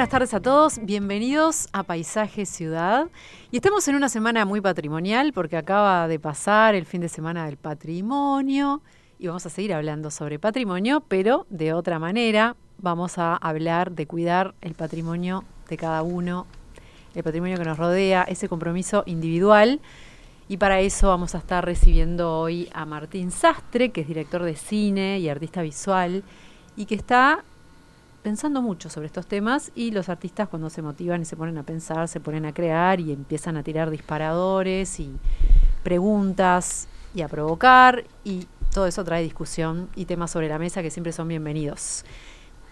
Buenas tardes a todos, bienvenidos a Paisaje Ciudad. Y estamos en una semana muy patrimonial porque acaba de pasar el fin de semana del patrimonio y vamos a seguir hablando sobre patrimonio, pero de otra manera. Vamos a hablar de cuidar el patrimonio de cada uno, el patrimonio que nos rodea, ese compromiso individual. Y para eso vamos a estar recibiendo hoy a Martín Sastre, que es director de cine y artista visual, y que está pensando mucho sobre estos temas y los artistas cuando se motivan y se ponen a pensar, se ponen a crear y empiezan a tirar disparadores y preguntas y a provocar y todo eso trae discusión y temas sobre la mesa que siempre son bienvenidos.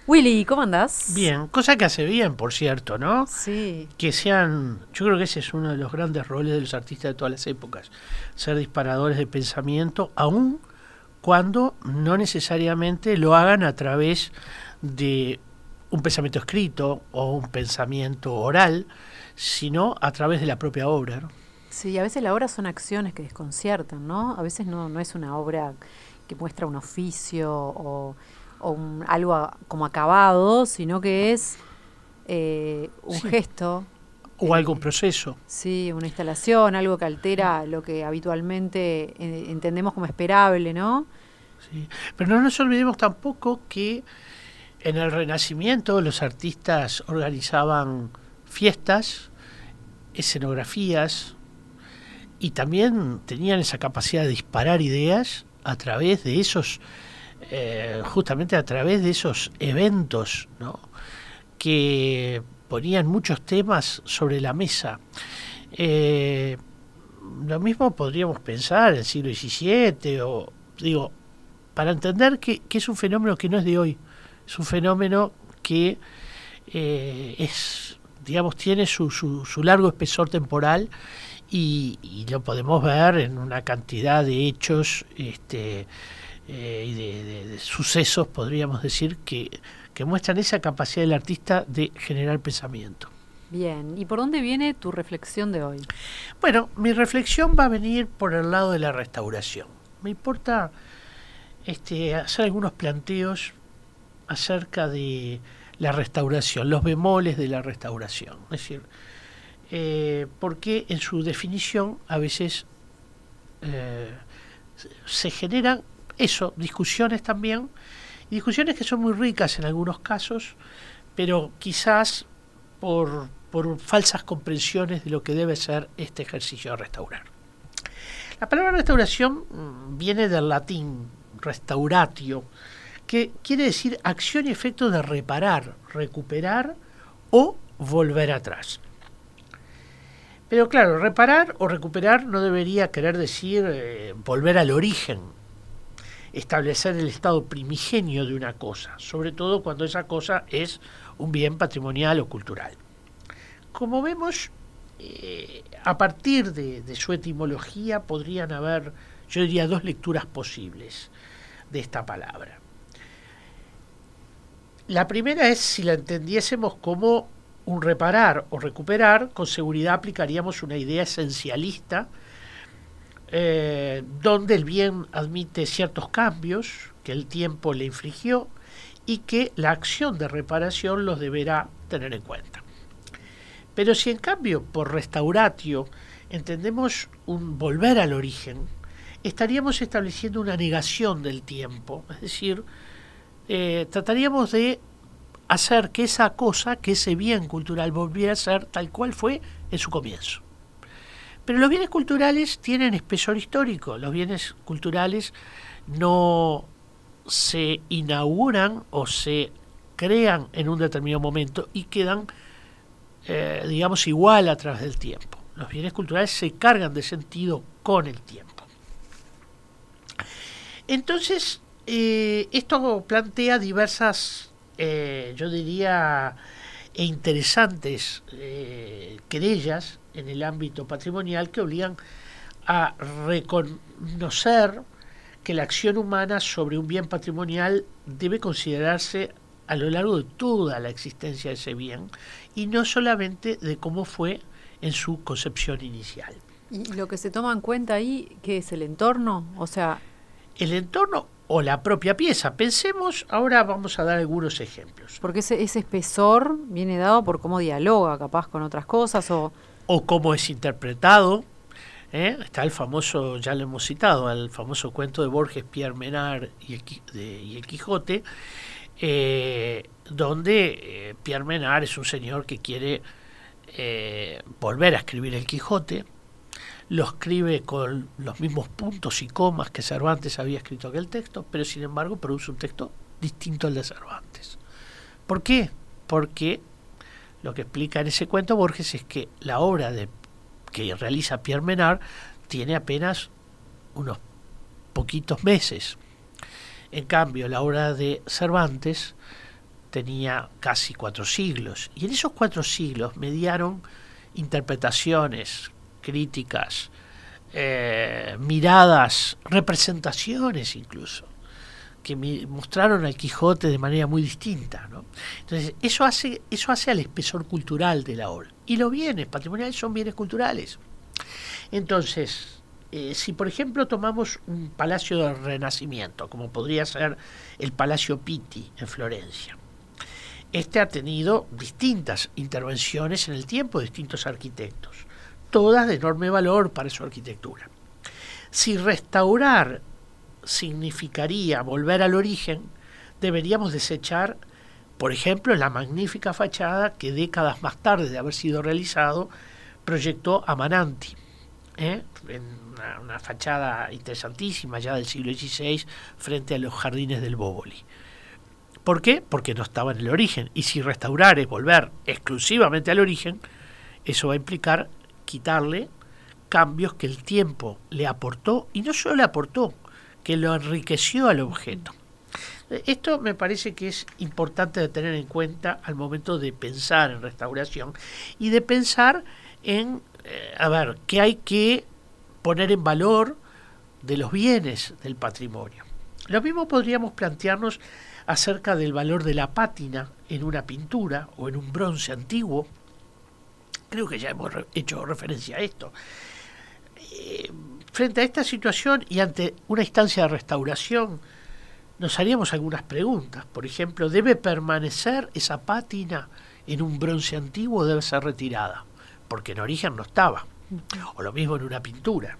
Willy, ¿cómo andás? Bien, cosa que hace bien, por cierto, ¿no? Sí. Que sean, yo creo que ese es uno de los grandes roles de los artistas de todas las épocas, ser disparadores de pensamiento, aun cuando no necesariamente lo hagan a través de un pensamiento escrito o un pensamiento oral, sino a través de la propia obra. ¿no? Sí, a veces la obra son acciones que desconciertan, ¿no? A veces no, no es una obra que muestra un oficio o, o un- algo a- como acabado, sino que es eh, un Sí. gesto, O algún proceso. sí, una instalación, algo que altera lo que habitualmente eh, entendemos como esperable, ¿no? ¿sí? Pero no nos olvidemos tampoco que en el Renacimiento los artistas organizaban fiestas, escenografías y también tenían esa capacidad de disparar ideas a través de esos, eh, justamente a través de esos eventos, ¿no? que ponían muchos temas sobre la mesa. Eh, lo mismo podríamos pensar en el siglo XVII o digo para entender que, que es un fenómeno que no es de hoy, es un fenómeno que eh, es, digamos, tiene su, su, su largo espesor temporal y, y lo podemos ver en una cantidad de hechos este, eh, y de, de- de sucesos, podríamos decir, que, que muestran esa capacidad del artista de generar pensamiento. Bien, ¿y por dónde viene tu reflexión de hoy? Bueno, mi reflexión va a venir por el lado de la restauración. Me importa este, hacer algunos planteos acerca de la restauración, los bemoles de la restauración. Es decir, eh, porque en su definición a veces eh, se- generan eso, discusiones también, y discusiones que son muy ricas en algunos casos, pero quizás por, por falsas comprensiones de lo que debe ser este ejercicio de restaurar. La palabra restauración mm, viene del latín restauratio, que quiere decir acción y efecto de reparar, recuperar o volver atrás. Pero claro, reparar o recuperar no debería querer decir eh, volver al origen, establecer el estado primigenio de una cosa, sobre todo cuando esa cosa es un bien patrimonial o cultural. Como vemos, eh, a partir de, de su etimología podrían haber, yo diría, dos lecturas posibles de esta palabra. La primera es si la entendiésemos como un reparar o recuperar, con seguridad aplicaríamos una idea esencialista eh, donde el bien admite ciertos cambios que el tiempo le infligió y que la acción de reparación los deberá tener en cuenta. Pero si en cambio por restauratio entendemos un volver al origen, estaríamos estableciendo una negación del tiempo, es decir, eh, trataríamos de hacer que esa cosa, que ese bien cultural volviera a ser tal cual fue en su comienzo. Pero los bienes culturales tienen espesor histórico, los bienes culturales no se inauguran o se crean en un determinado momento y quedan, eh, digamos, igual a través del tiempo. Los bienes culturales se cargan de sentido con el tiempo. Entonces, eh, esto plantea diversas eh, yo diría, e interesantes eh, querellas en el ámbito patrimonial que obligan a reconocer que la acción humana sobre un bien patrimonial debe considerarse a lo largo de toda la existencia de ese bien y no solamente de cómo fue en su concepción inicial. ¿Y lo que se toma en cuenta ahí, qué es el entorno? O sea... El entorno o la propia pieza. Pensemos, ahora vamos a dar algunos ejemplos. Porque ese, ese espesor viene dado por cómo dialoga capaz con otras cosas o... O cómo es interpretado, ¿eh? Está el famoso, ya lo hemos citado, el famoso cuento de Borges, Pierre Menard y el, Quijote, eh, donde eh, Pierre Menard es un señor que quiere volver a escribir el Quijote, lo escribe con los mismos puntos y comas que Cervantes había escrito aquel texto, pero sin embargo produce un texto distinto al de Cervantes. ¿Por qué? Porque lo que explica en ese cuento Borges es que la obra de que realiza Pierre Menard tiene apenas unos poquitos meses. En cambio, la obra de Cervantes tenía casi cuatro siglos. Y en esos cuatro siglos mediaron interpretaciones, críticas, eh, miradas, representaciones incluso, que mostraron al Quijote de manera muy distinta. Entonces, eso hace, eso hace al espesor cultural de la obra. Y los bienes patrimoniales son bienes culturales. Entonces, eh, si por ejemplo tomamos un palacio del Renacimiento, como podría ser el Palacio Pitti en Florencia, este ha tenido distintas intervenciones en el tiempo de distintos arquitectos, todas de enorme valor para su arquitectura. Si restaurar significaría volver al origen, deberíamos desechar por ejemplo, la magnífica fachada que décadas más tarde de haber sido realizado proyectó Amananti, ¿eh? en una, fachada interesantísima ya del siglo XVI frente a los jardines del Bóboli. ¿Por qué? Porque no estaba en el origen. Y si restaurar es volver exclusivamente al origen, eso va a implicar quitarle cambios que el tiempo le aportó, y no solo le aportó, que lo enriqueció al objeto. Esto me parece que es importante de tener en cuenta al momento de pensar en restauración y de pensar en, eh, a ver, qué hay que poner en valor de los bienes del patrimonio. Lo mismo podríamos plantearnos acerca del valor de la pátina en una pintura o en un bronce antiguo. Creo que ya hemos hecho referencia a esto. Eh, frente a esta situación y ante una instancia de restauración, nos haríamos algunas preguntas. Por ejemplo, ¿debe permanecer esa pátina en un bronce antiguo o debe ser retirada? Porque en origen no estaba. O lo mismo en una pintura.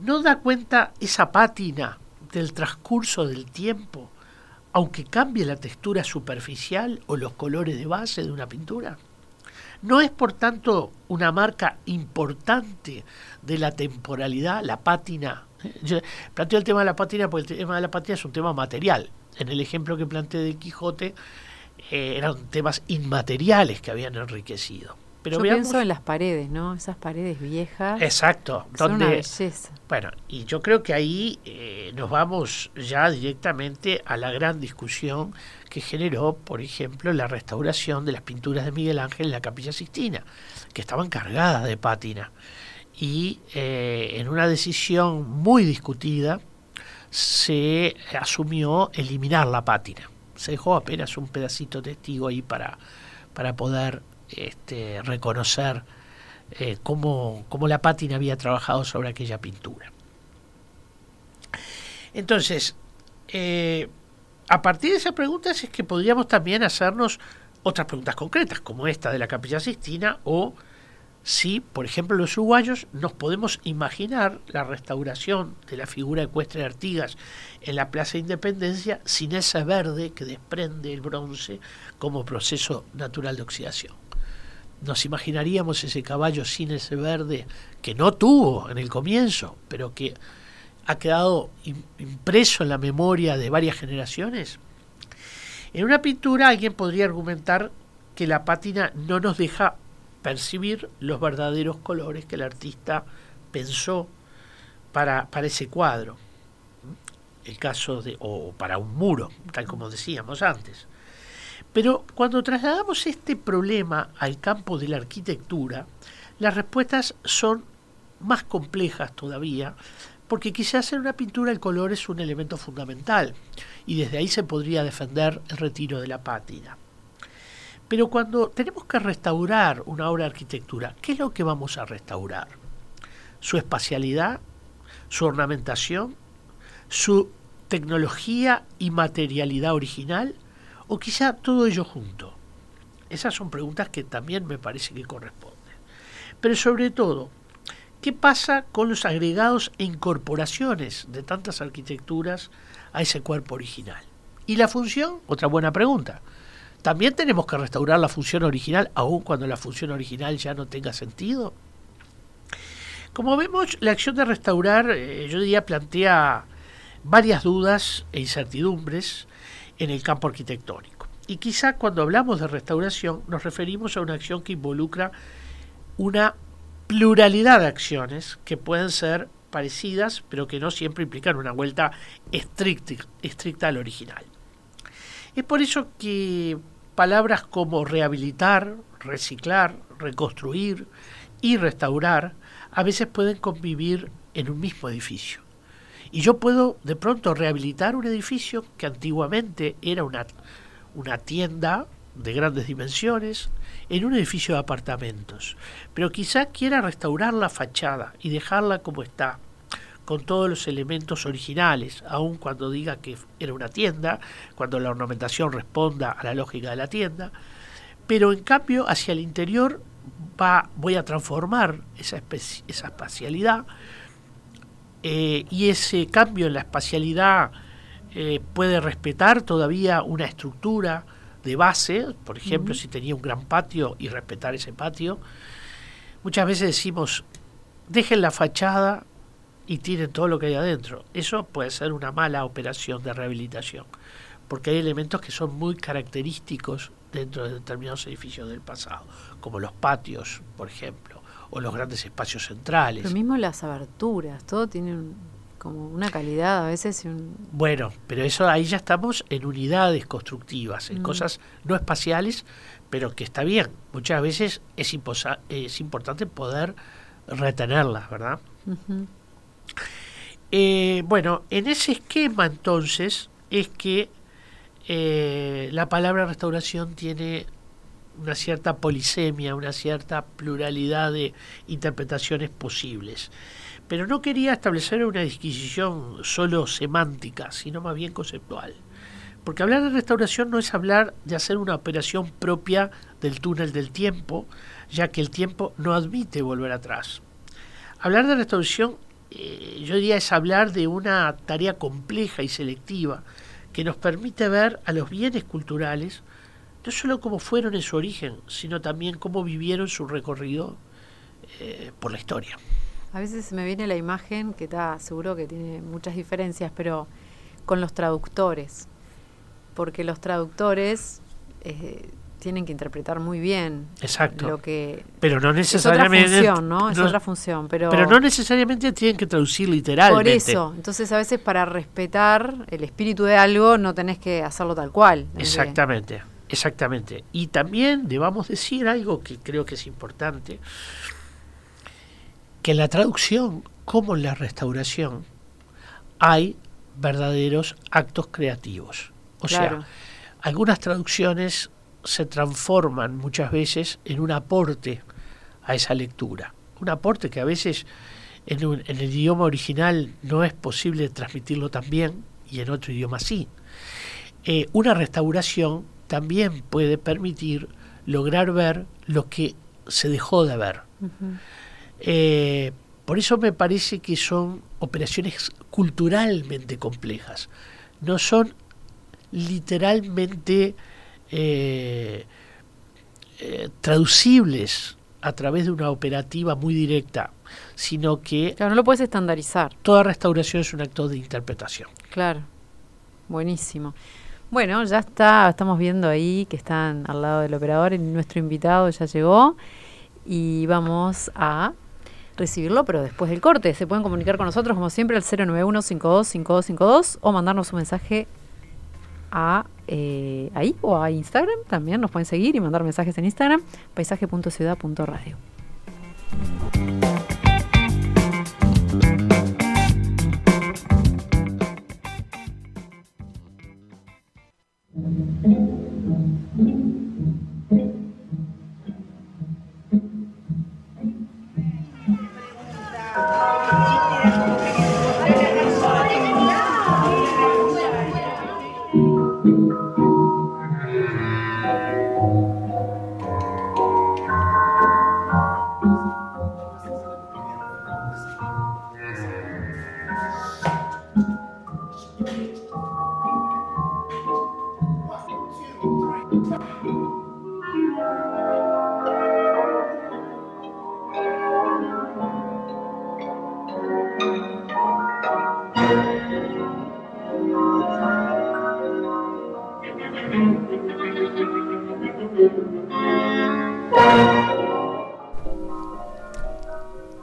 ¿No da cuenta esa pátina del transcurso del tiempo, aunque cambie la textura superficial o los colores de base de una pintura? ¿No es, por tanto, una marca importante de la temporalidad, la pátina yo planteo el tema de la pátina porque el tema de la pátina es un tema material. En el ejemplo que planteé de Quijote eh, eran temas inmateriales que habían enriquecido. Pero yo pienso en las paredes, ¿no? Esas paredes viejas. Exacto. Son una belleza. Bueno, y yo creo que ahí eh, nos vamos ya directamente a la gran discusión que generó, por ejemplo, la restauración de las pinturas de Miguel Ángel en la Capilla Sixtina, que estaban cargadas de pátina y eh, en una decisión muy discutida se asumió eliminar la pátina. Se dejó apenas un pedacito testigo ahí para, para poder este, reconocer eh, cómo, la pátina había trabajado sobre aquella pintura. Entonces, eh, a partir de esas preguntas es que podríamos también hacernos otras preguntas concretas, como esta de la Capilla Sistina o si, por ejemplo, los uruguayos nos podemos imaginar la restauración de la figura ecuestre de Artigas en la Plaza de Independencia sin ese verde que desprende el bronce como proceso natural de oxidación. Nos imaginaríamos ese caballo sin ese verde que no tuvo en el comienzo, pero que ha quedado impreso en la memoria de varias generaciones. En una pintura alguien podría argumentar que la pátina no nos deja percibir los verdaderos colores que el artista pensó para, para ese cuadro. El caso de, o para un muro, tal como decíamos antes. Pero cuando trasladamos este problema al campo de la arquitectura, las respuestas son más complejas todavía, porque quizás en una pintura el color es un elemento fundamental, y desde ahí se podría defender el retiro de la pátina. Pero cuando tenemos que restaurar una obra de arquitectura, ¿qué es lo que vamos a restaurar? ¿Su espacialidad? ¿Su ornamentación? ¿Su tecnología y materialidad original? ¿O quizá todo ello junto? Esas son preguntas que también me parece que corresponden. Pero sobre todo, ¿qué pasa con los agregados e incorporaciones de tantas arquitecturas a ese cuerpo original? ¿Y la función? Otra buena pregunta. ¿También tenemos que restaurar la función original aun cuando la función original ya no tenga sentido? Como vemos, la acción de restaurar, eh, yo diría, plantea varias dudas e incertidumbres en el campo arquitectónico. Y quizá cuando hablamos de restauración nos referimos a una acción que involucra una pluralidad de acciones que pueden ser parecidas, pero que no siempre implican una vuelta estricta, al original. Es por eso que palabras como rehabilitar, reciclar, reconstruir y restaurar a veces pueden convivir en un mismo edificio. Y yo puedo de pronto rehabilitar un edificio que antiguamente era una, una tienda de grandes dimensiones en un edificio de apartamentos, pero quizá quiera restaurar la fachada y dejarla como está, con todos los elementos originales, aun cuando diga que era una tienda, cuando la ornamentación responda a la lógica de la tienda, pero en cambio hacia el interior va, voy a transformar esa, esa espacialidad eh, y ese cambio en la espacialidad eh, puede respetar todavía una estructura de base, por ejemplo, si tenía un gran patio y respetar ese patio. Muchas veces decimos, dejen la fachada y tiren todo lo que hay adentro. Eso puede ser una mala operación de rehabilitación, porque hay elementos que son muy característicos dentro de determinados edificios del pasado, como los patios, por ejemplo o los grandes espacios centrales. Pero mismo las aberturas, todo tiene como una calidad a veces. Bueno, pero eso ahí ya estamos en unidades constructivas, en mm. cosas no espaciales, pero que está bien. Muchas veces es, es importante poder retenerlas, ¿verdad? Eh, bueno, en ese esquema entonces es que eh, la palabra restauración tiene una cierta polisemia, una cierta pluralidad de interpretaciones posibles. Pero no quería establecer una disquisición solo semántica, sino más bien conceptual. Porque hablar de restauración no es hablar de hacer una operación propia del túnel del tiempo, ya que el tiempo no admite volver atrás. Hablar de restauración, eh, yo diría, es hablar de una tarea compleja y selectiva que nos permite ver a los bienes culturales no solo cómo fueron en su origen, sino también cómo vivieron su recorrido eh, por la historia. A veces me viene la imagen, que está seguro que tiene muchas diferencias, pero con los traductores, porque los traductores eh, tienen que interpretar muy bien Exacto. lo que pero no necesariamente es otra función, ¿no? Es otra función, pero pero no necesariamente tienen que traducir literalmente. Por eso, entonces a veces para respetar el espíritu de algo no tenés que hacerlo tal cual. Exactamente. Exactamente. Y también debamos decir algo que creo que es importante, que en la traducción como en la restauración hay verdaderos actos creativos. O sea, algunas traducciones se transforman muchas veces en un aporte a esa lectura. Un aporte que a veces en, en el idioma original no es posible transmitirlo tan bien y en otro idioma sí. Eh, una restauración también puede permitir lograr ver lo que se dejó de ver. Eh, por eso me parece que son operaciones culturalmente complejas, no son literalmente eh, eh, traducibles a través de una operativa muy directa, sino que... Claro, no lo puedes estandarizar. Toda restauración es un acto de interpretación. Claro, buenísimo. Bueno, ya está, estamos viendo ahí que están al lado del operador nuestro invitado ya llegó y vamos a recibirlo, pero después del corte. Se pueden comunicar con nosotros como siempre al 091 525252 o mandarnos un mensaje a eh, ahí o a Instagram también. Nos pueden seguir y mandar mensajes en Instagram, paisaje.ciudad.radio.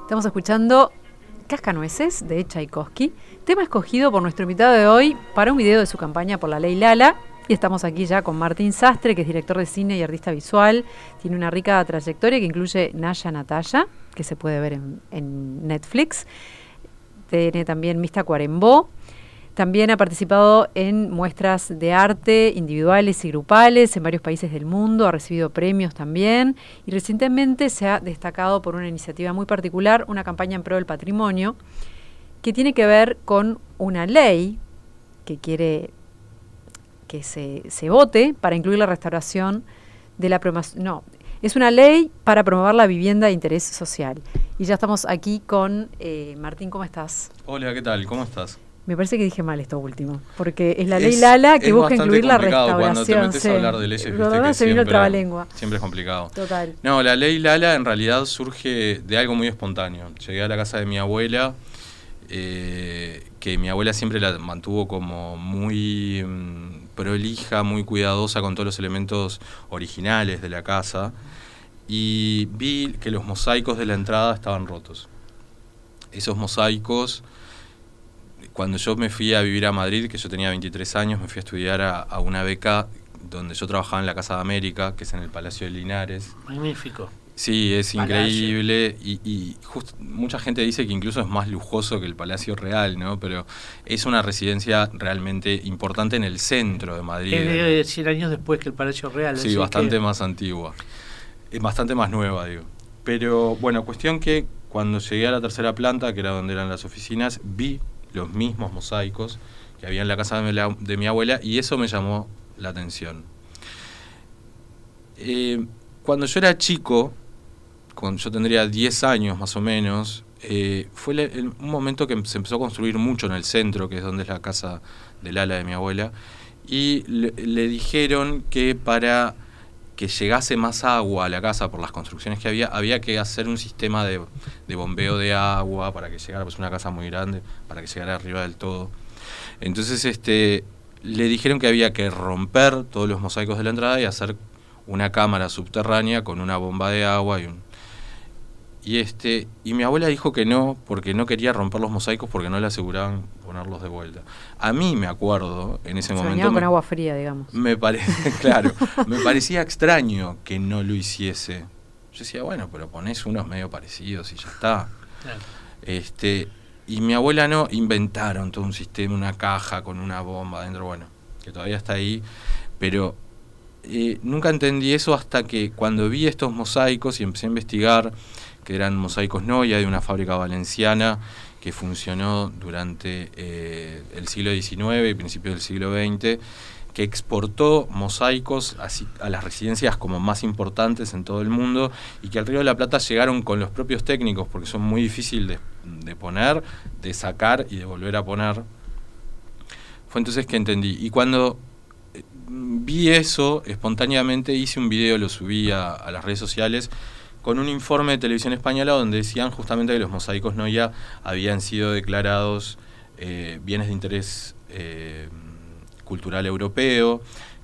Estamos escuchando Cascanueces de Tchaikovsky, tema escogido por nuestro invitado de hoy para un video de su campaña por la ley Lala. Y estamos aquí ya con Martín Sastre, que es director de cine y artista visual. Tiene una rica trayectoria que incluye Naya Natalia, que se puede ver en, en Netflix. Tiene también Mista Cuarembó, también ha participado en muestras de arte individuales y grupales en varios países del mundo, ha recibido premios también y recientemente se ha destacado por una iniciativa muy particular, una campaña en pro del patrimonio, que tiene que ver con una ley que quiere que se, se vote para incluir la restauración de la. No, es una ley para promover la vivienda de interés social. Y ya estamos aquí con eh, Martín, ¿cómo estás? Hola, ¿qué tal? ¿Cómo estás? Me parece que dije mal esto último, porque es la ley Lala que busca incluir la restauración. Cuando te metes a hablar de leyes, viste que se vino lengua. Siempre es complicado. Total. No, la ley Lala en realidad surge de algo muy espontáneo. Llegué a la casa de mi abuela, eh, que mi abuela siempre la mantuvo como muy mm, prolija, muy cuidadosa con todos los elementos originales de la casa. Y vi que los mosaicos de la entrada estaban rotos. Esos mosaicos cuando yo me fui a vivir a Madrid, que yo tenía 23 años, me fui a estudiar a, una beca donde yo trabajaba en la Casa de América, que es en el Palacio de Linares. Magnífico. Sí, es increíble y, y mucha gente dice que incluso es más lujoso que el Palacio Real, ¿no? Pero es una residencia realmente importante en el centro de Madrid. Es de 100 años después que el Palacio Real. Sí, bastante más antigua, es bastante más nueva, digo. Pero bueno, cuestión que cuando llegué a la tercera planta, que era donde eran las oficinas, vi los mismos mosaicos que había en la casa de, mi abuela y eso me llamó la atención. Eh, cuando yo era chico, cuando yo tendría 10 años más o menos, eh, fue un momento que se empezó a construir mucho en el centro, que es donde es la casa del ala de mi abuela, y le dijeron que para que llegase más agua a la casa por las construcciones que había, había que hacer un sistema de, bombeo de agua para que llegara, pues una casa muy grande, para que llegara arriba del todo. Entonces este, le dijeron que había que romper todos los mosaicos de la entrada y hacer una cámara subterránea con una bomba de agua y un, y este y mi abuela dijo que no porque no quería romper los mosaicos porque no le aseguraban ponerlos de vuelta. A mí me acuerdo en ese momento con agua fría, digamos. Me parece, claro, me parecía extraño que no lo hiciese. Yo decía, bueno, pero pones unos medio parecidos y ya está. Este, y mi abuela no inventaron todo un sistema, una caja con una bomba dentro, bueno, que todavía está ahí, pero eh, nunca entendí eso hasta que cuando vi estos mosaicos y empecé a investigar que eran mosaicos Noia de una fábrica valenciana que funcionó durante eh, el siglo XIX y principios del siglo XX, que exportó mosaicos a, las residencias como más importantes en todo el mundo y que al Río de la Plata llegaron con los propios técnicos porque son muy difíciles de, poner, de sacar y de volver a poner. Fue entonces que entendí. Y cuando eh, vi eso, espontáneamente hice un video, lo subí a las redes sociales con un informe de televisión española donde decían justamente que los mosaicos Noya habían sido declarados eh, bienes de interés eh, cultural europeo,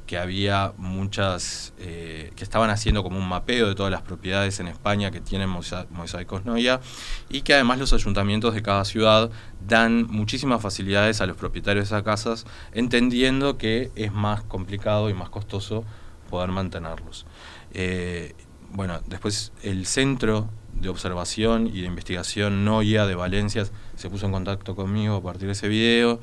que había muchas, eh, que estaban haciendo como un mapeo de todas las propiedades en España que tienen mosaicos Noia y que además los ayuntamientos de cada ciudad dan muchísimas facilidades a los propietarios de esas casas, entendiendo que es más complicado y más costoso poder mantenerlos. Bueno, después el centro de observación y de investigación Noia de Valencia se puso en contacto conmigo a partir de ese video,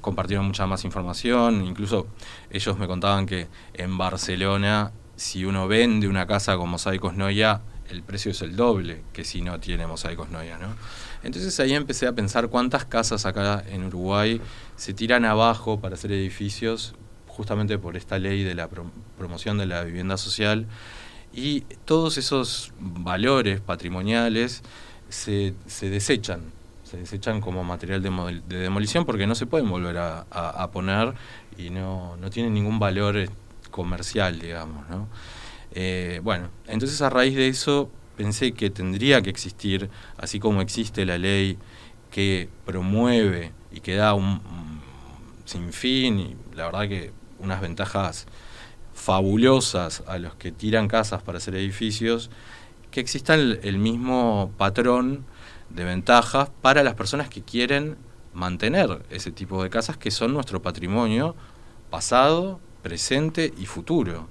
compartieron mucha más información, incluso ellos me contaban que en Barcelona si uno vende una casa con mosaicos Noia, el precio es el doble que si no tiene mosaicos Noia, ¿no? Entonces ahí empecé a pensar cuántas casas acá en Uruguay se tiran abajo para hacer edificios justamente por esta ley de la promoción de la vivienda social y todos esos valores patrimoniales se, se desechan, se desechan como material de, de, demolición porque no se pueden volver a, poner y no, no, tienen ningún valor eh, comercial, digamos. ¿no? Eh, bueno, entonces a raíz de eso pensé que tendría que existir, así como existe la ley que promueve y que da un, un sinfín, y la verdad que unas ventajas fabulosas a los que tiran casas para hacer edificios, que exista el, mismo patrón de ventajas para las personas que quieren mantener ese tipo de casas que son nuestro patrimonio pasado, presente y futuro.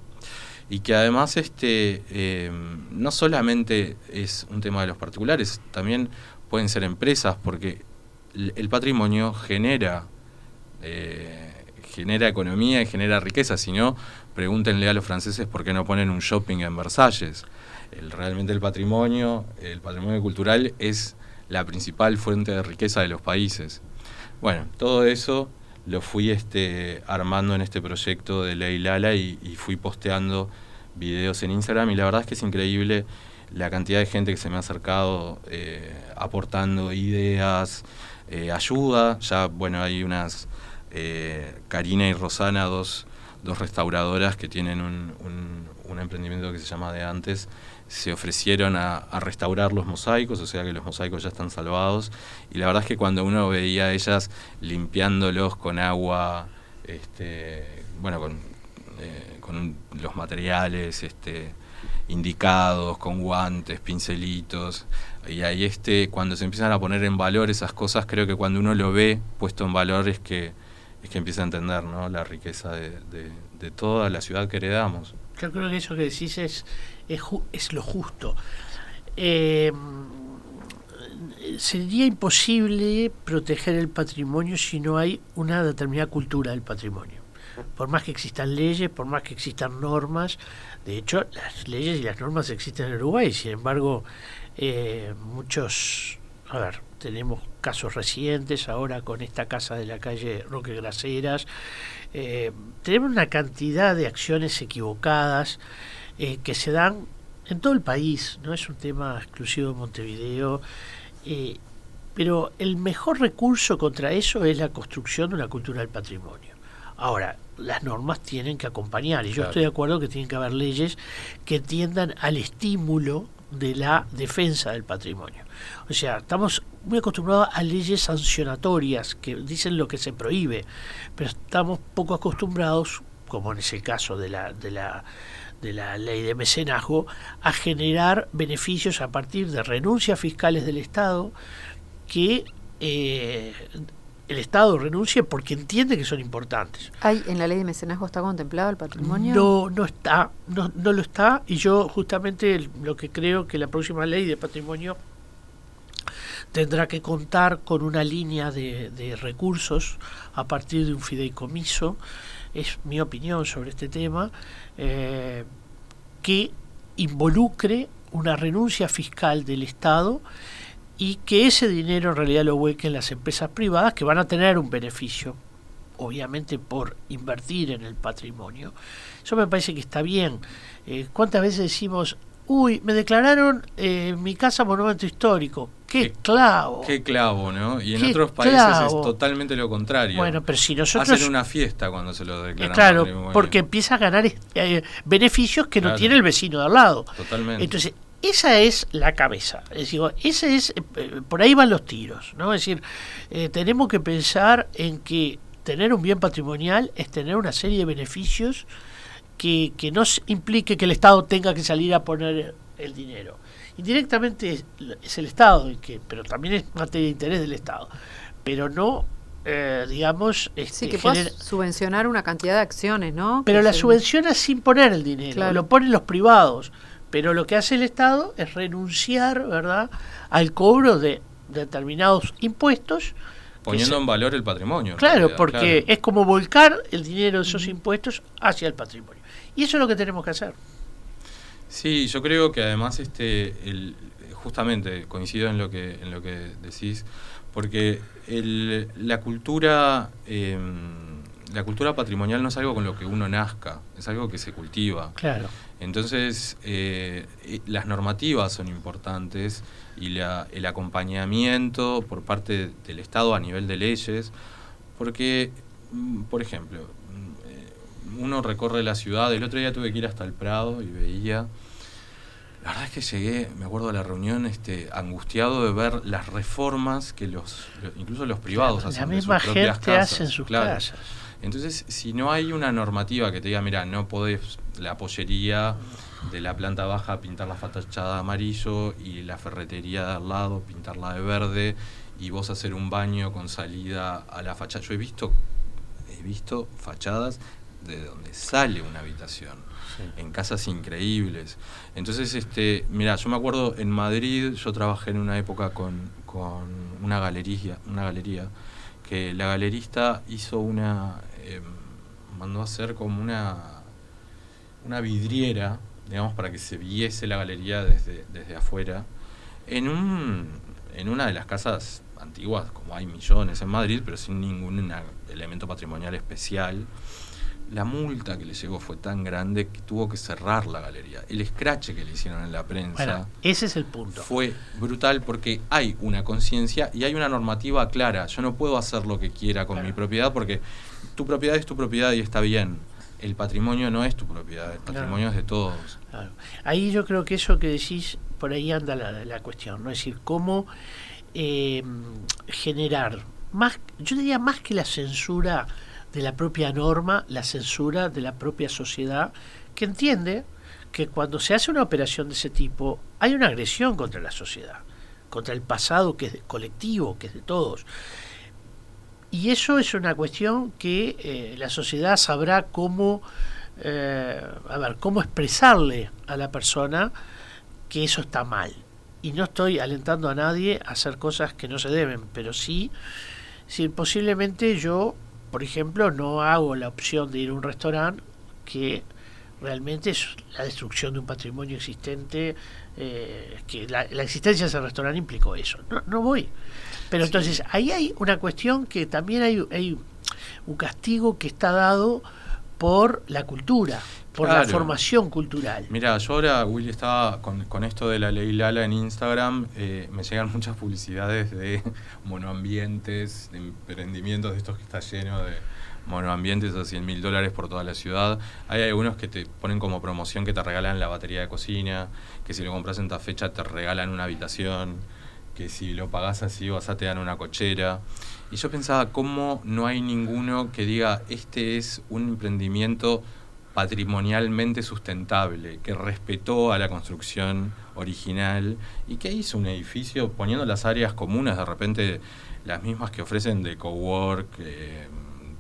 Y que además este eh, no solamente es un tema de los particulares, también pueden ser empresas, porque el, patrimonio genera, eh, genera economía y genera riqueza, si no, Pregúntenle a los franceses por qué no ponen un shopping en Versalles. Realmente el patrimonio, el patrimonio cultural es la principal fuente de riqueza de los países. Bueno, todo eso lo fui este, armando en este proyecto de Ley Lala y, fui posteando videos en Instagram y la verdad es que es increíble la cantidad de gente que se me ha acercado eh, aportando ideas, eh, ayuda. Ya, bueno, hay unas, eh, Karina y Rosana, dos dos restauradoras que tienen un, un, emprendimiento que se llama De Antes, se ofrecieron a, restaurar los mosaicos, o sea que los mosaicos ya están salvados. Y la verdad es que cuando uno veía a ellas limpiándolos con agua, este, bueno, con, eh, con los materiales este, indicados, con guantes, pincelitos, y ahí este, cuando se empiezan a poner en valor esas cosas, creo que cuando uno lo ve puesto en valor es que es que empieza a entender ¿no? la riqueza de, toda la ciudad que heredamos. Yo creo que eso que decís es, es, lo justo. Eh, sería imposible proteger el patrimonio si no hay una determinada cultura del patrimonio. Por más que existan leyes, por más que existan normas, de hecho las leyes y las normas existen en Uruguay, sin embargo eh, muchos, a ver, tenemos casos recientes, ahora con esta casa de la calle Roque Graseras, eh, tenemos una cantidad de acciones equivocadas eh, que se dan en todo el país, no es un tema exclusivo de Montevideo, eh, pero el mejor recurso contra eso es la construcción de una cultura del patrimonio. Ahora, las normas tienen que acompañar, y yo estoy de acuerdo que tienen que haber leyes que tiendan al estímulo de la defensa del patrimonio. O sea, estamos muy acostumbrados a leyes sancionatorias que dicen lo que se prohíbe, pero estamos poco acostumbrados, como en ese caso de la, de la, de la ley de mecenazgo, a generar beneficios a partir de renuncias fiscales del Estado que eh, el Estado renuncie porque entiende que son importantes. ¿Hay en la ley de mecenazgo está contemplado el patrimonio? No, no está, no, no lo está y yo justamente lo que creo que la próxima ley de patrimonio tendrá que contar con una línea de, recursos a partir de un fideicomiso, es mi opinión sobre este tema, eh, que involucre una renuncia fiscal del Estado y que ese dinero en realidad lo huequen las empresas privadas que van a tener un beneficio, obviamente por invertir en el patrimonio. Eso me parece que está bien. Eh, ¿Cuántas veces decimos, uy, me declararon eh, mi casa monumento histórico? ¡Qué, clavo! ¡Qué clavo, ¿no? Y en otros países es totalmente lo contrario. Bueno, pero si nosotros... Hacen una fiesta cuando se lo declaran. claro, porque empieza a ganar eh, beneficios que no tiene el vecino de al lado. Totalmente. Entonces, esa es la cabeza. Es decir, ese es, eh, por ahí van los tiros, ¿no? Es decir, eh, tenemos que pensar en que tener un bien patrimonial es tener una serie de beneficios que, que no implique que el Estado tenga que salir a poner el dinero. Indirectamente es, el Estado, que, pero también es materia de interés del Estado. Pero no eh, digamos... Este, sí, que puedas subvencionar una cantidad de acciones, ¿no? Pero la subvenciona sin poner el dinero, lo ponen los privados. Pero lo que hace el Estado es renunciar, ¿verdad?, al cobro de determinados impuestos. Poniendo en valor el patrimonio. Claro, porque es como volcar el dinero de esos impuestos hacia el patrimonio. Y eso es lo que tenemos que hacer. Sí, yo creo que además este el, justamente coincido en lo que en lo que decís porque el, la cultura em, la cultura patrimonial no es algo con lo que uno nazca, es algo que se cultiva. Claro. Entonces, eh, las normativas son importantes y la, el acompañamiento por parte del Estado a nivel de leyes, porque, mm, por ejemplo, uno recorre la ciudad, el otro día tuve que ir hasta el Prado y veía la verdad es que llegué, me acuerdo de la reunión, este, angustiado de ver las reformas que los, incluso los privados hacen. La misma gente hace en sus casas. Entonces, si no hay una normativa que te diga, mira, no podés la pollería de la planta baja pintar la fachada de amarillo y la ferretería de al lado pintarla de verde y vos hacer un baño con salida a la fachada. Yo he visto, he visto fachadas de donde sale una habitación. En casas increíbles. Entonces, este, mira, yo me acuerdo en Madrid, yo trabajé en una época con, con una galería, una galería, que la galerista hizo una, em, mandó a hacer como una, una vidriera, digamos, para que se viese la galería desde, desde afuera, en, un, en una de las casas antiguas, como hay millones en Madrid, pero sin ningún elemento patrimonial especial la multa que le llegó fue tan grande que tuvo que cerrar la galería. El escrache que le hicieron en la prensa. ese es el punto. Fue brutal porque hay una conciencia y hay una normativa clara. Yo no puedo hacer lo que quiera con mi propiedad porque tu propiedad es tu propiedad y está bien. El patrimonio no es tu propiedad, el patrimonio es de todos. Ahí yo creo que eso que decís, por ahí anda la, cuestión, ¿no? Es decir, cómo eh, generar, más, yo diría más que la censura de la propia norma, la censura de la propia sociedad, que entiende que cuando se hace una operación de ese tipo hay una agresión contra la sociedad, contra el pasado que es colectivo, que es de todos. Y eso es una cuestión que eh, la sociedad sabrá cómo, eh, a ver, cómo expresarle a la persona que eso está mal. Y no estoy alentando a nadie a hacer cosas que no se deben, pero sí, si posiblemente yo por ejemplo, no hago la opción de ir a un restaurante que realmente es la destrucción de un patrimonio existente, eh, que la, existencia de ese restaurante implicó eso. No, no voy. Pero entonces, ahí hay una cuestión que también hay, hay un castigo que está dado por la cultura por la formación cultural. Mira, yo ahora, Willy, estaba con, esto de la ley Lala en Instagram, eh, me llegan muchas publicidades de monoambientes, de emprendimientos de estos que está lleno de monoambientes a 100 mil dólares por toda la ciudad. Hay algunos que te ponen como promoción que te regalan la batería de cocina, que si lo compras en esta fecha te regalan una habitación, que si lo pagas así vas a te dan una cochera. Y yo pensaba, ¿cómo no hay ninguno que diga, este es un emprendimiento patrimonialmente sustentable, que respetó a la construcción original y que hizo un edificio poniendo las áreas comunes, de repente las mismas que ofrecen de cowork, eh,